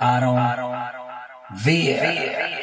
Aaron, Aaron, Aaron, Aaron, Vieira.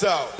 this out.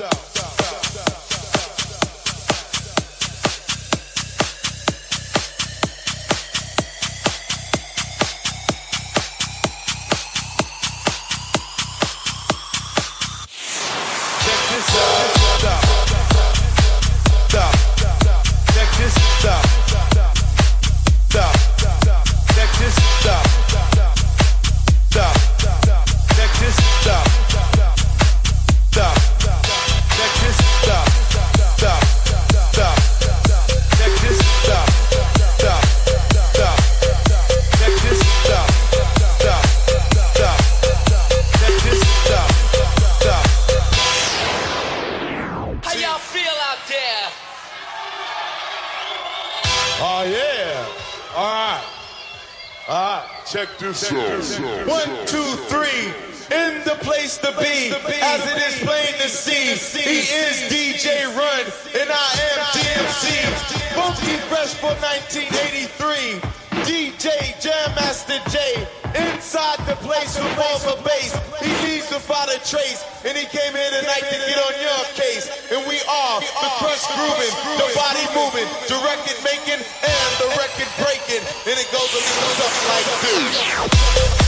grooving, the body moving, the record making, and the record breaking. And it goes a little something like this.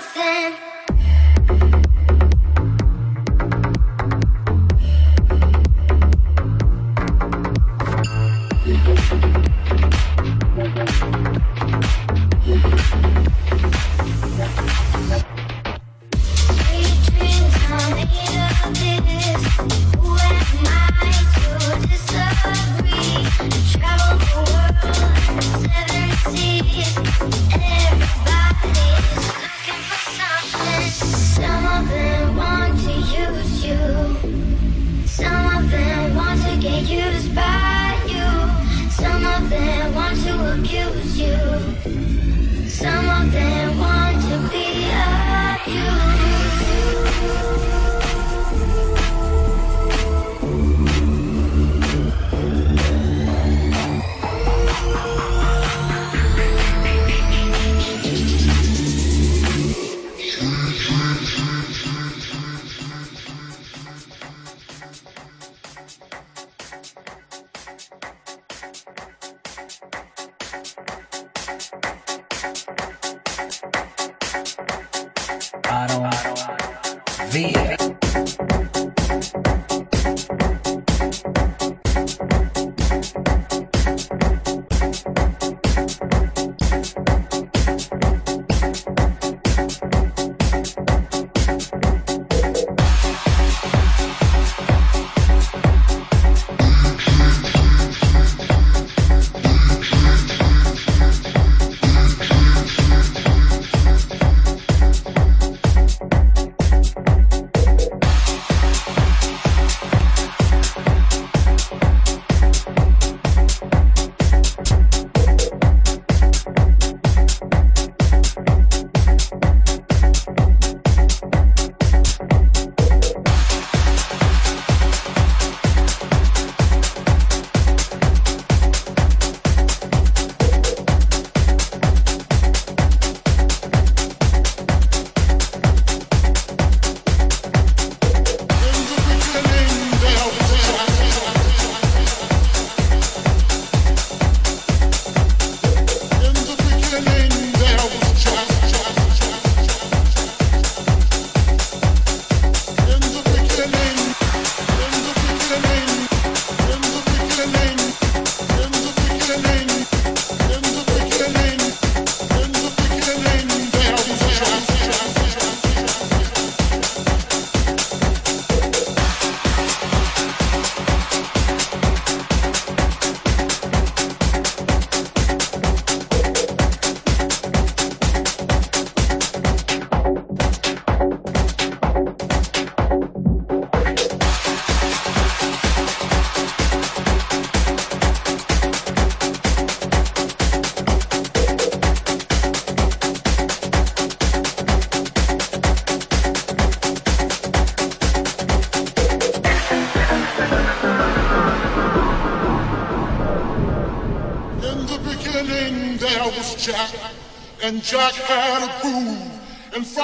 something.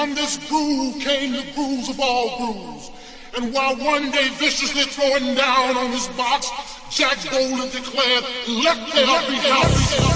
From this groove came the grooves of all grooves. And while one day viciously throwing down on his box, Jack boldly declared, let there be house.